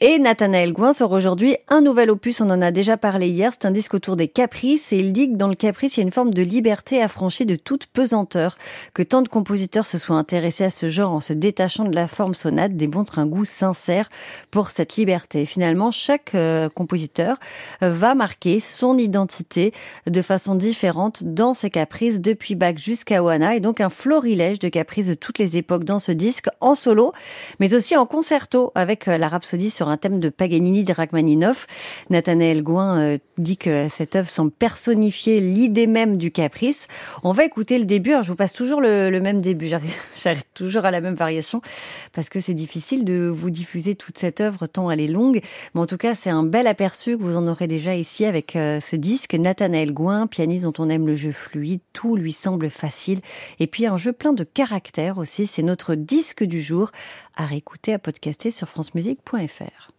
Et Nathanaël Gouin sort aujourd'hui un nouvel opus, on en a déjà parlé hier, c'est un disque autour des caprices et il dit que dans le caprice il y a une forme de liberté affranchie de toute pesanteur, que tant de compositeurs se soient intéressés à ce genre en se détachant de la forme sonate démontre un goût sincère pour cette liberté. finalement, chaque euh, compositeur euh, va marquer son identité de façon différente dans ses caprices depuis Bach jusqu'à Oana et donc un florilège de caprices de toutes les époques dans ce disque en solo, mais aussi en concerto avec euh, la rhapsodie sur un thème de Paganini de Rachmaninoff. Nathanaël Gouin euh, dit que cette œuvre semble personnifier l'idée même du caprice. On va écouter le début. Alors, je vous passe toujours le, même début. J'arrive toujours à la même variation parce que c'est difficile de vous diffuser toute cette œuvre tant elle est longue. Mais en tout cas, c'est un bel aperçu que vous en aurez déjà ici avec euh, ce disque. Nathanaël Gouin, pianiste dont on aime le jeu fluide, tout lui semble facile. Et puis un jeu plein de caractère aussi. C'est notre disque du jour à réécouter, à podcaster sur francemusique.fr.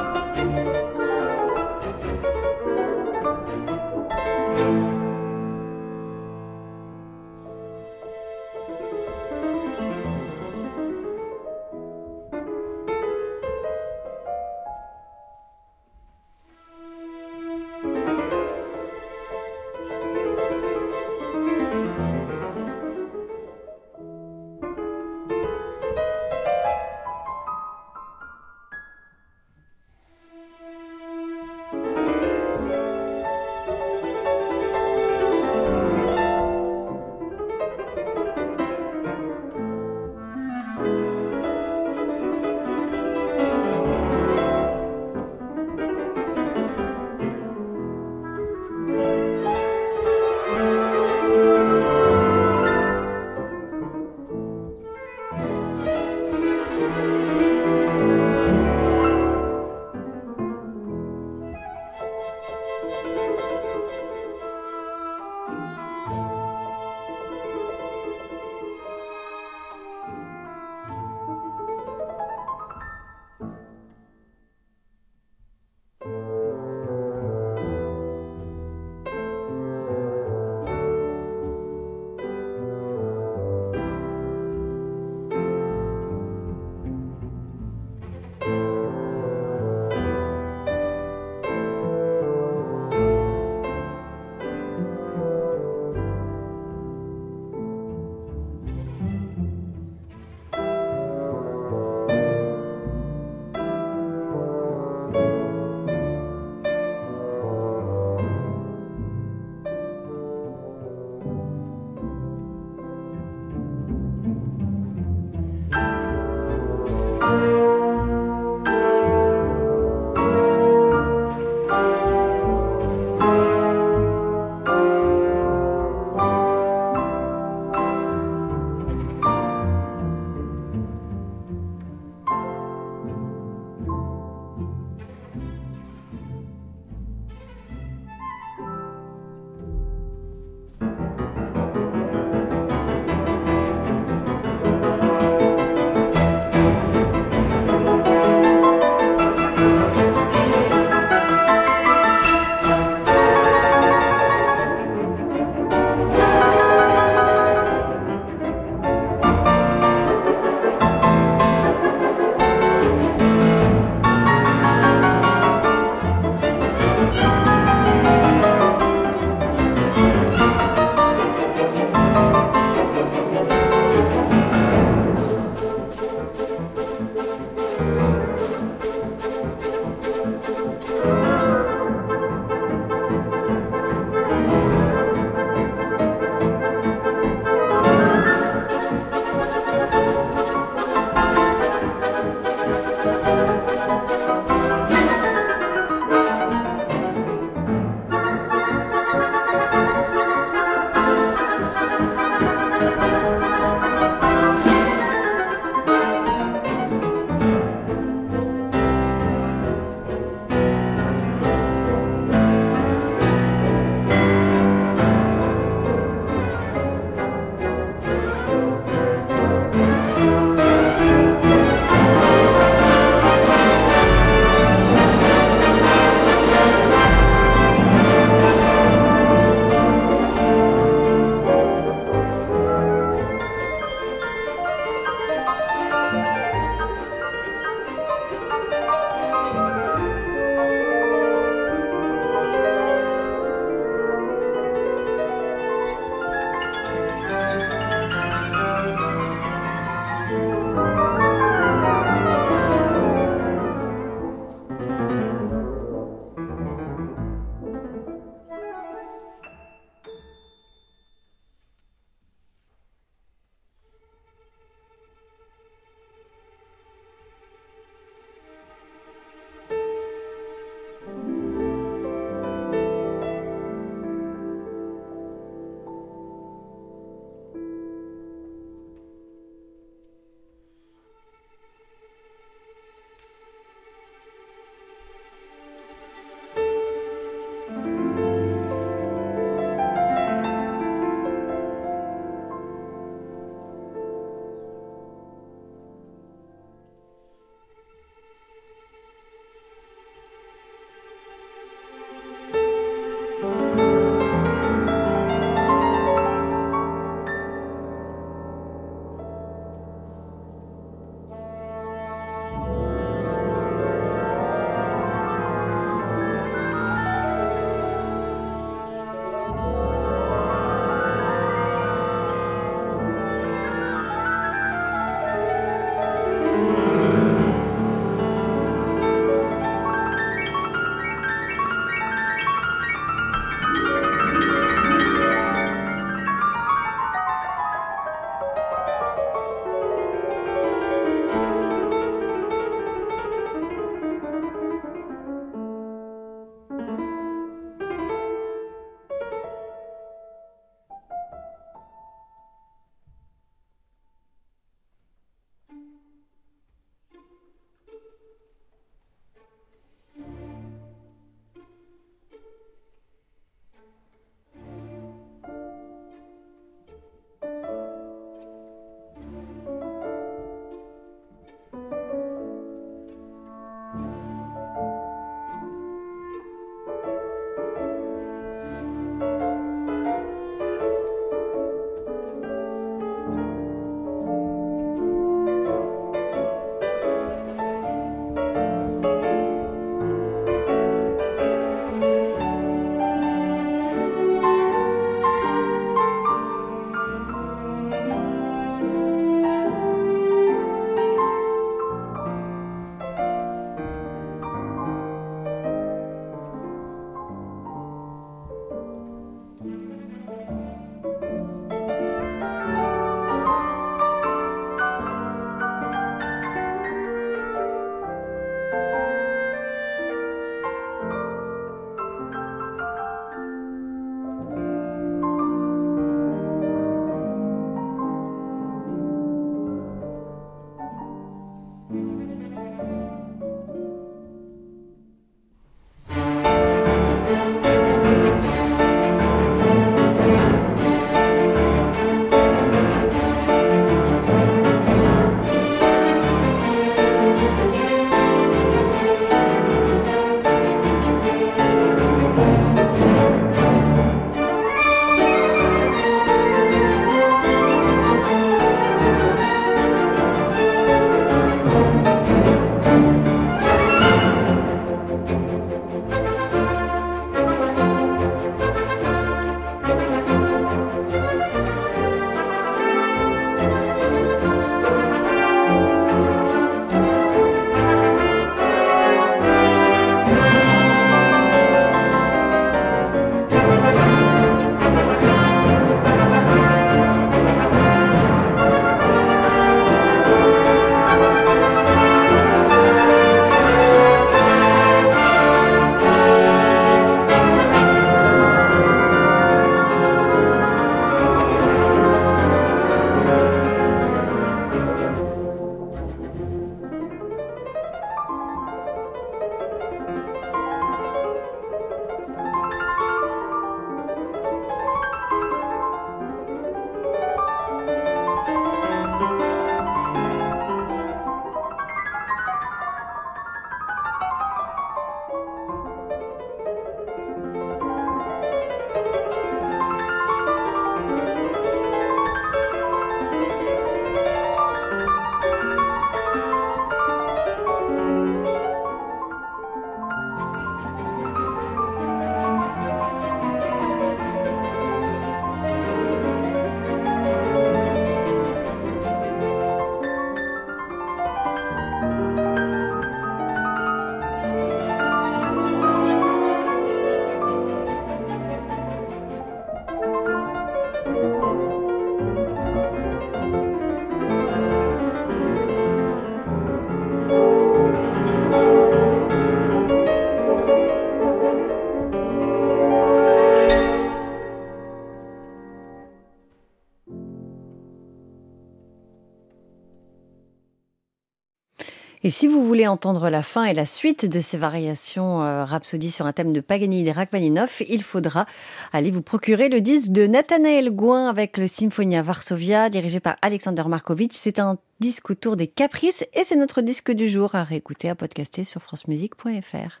Et si vous voulez entendre la fin et la suite de ces variations euh, Rhapsody sur un thème de Paganini et Rachmaninoff, il faudra aller vous procurer le disque de Nathanaël Gouin avec le Symphonia Varsovia dirigé par Alexander Markovitch. C'est un disque autour des caprices et c'est notre disque du jour à réécouter, à podcaster sur francemusique.fr.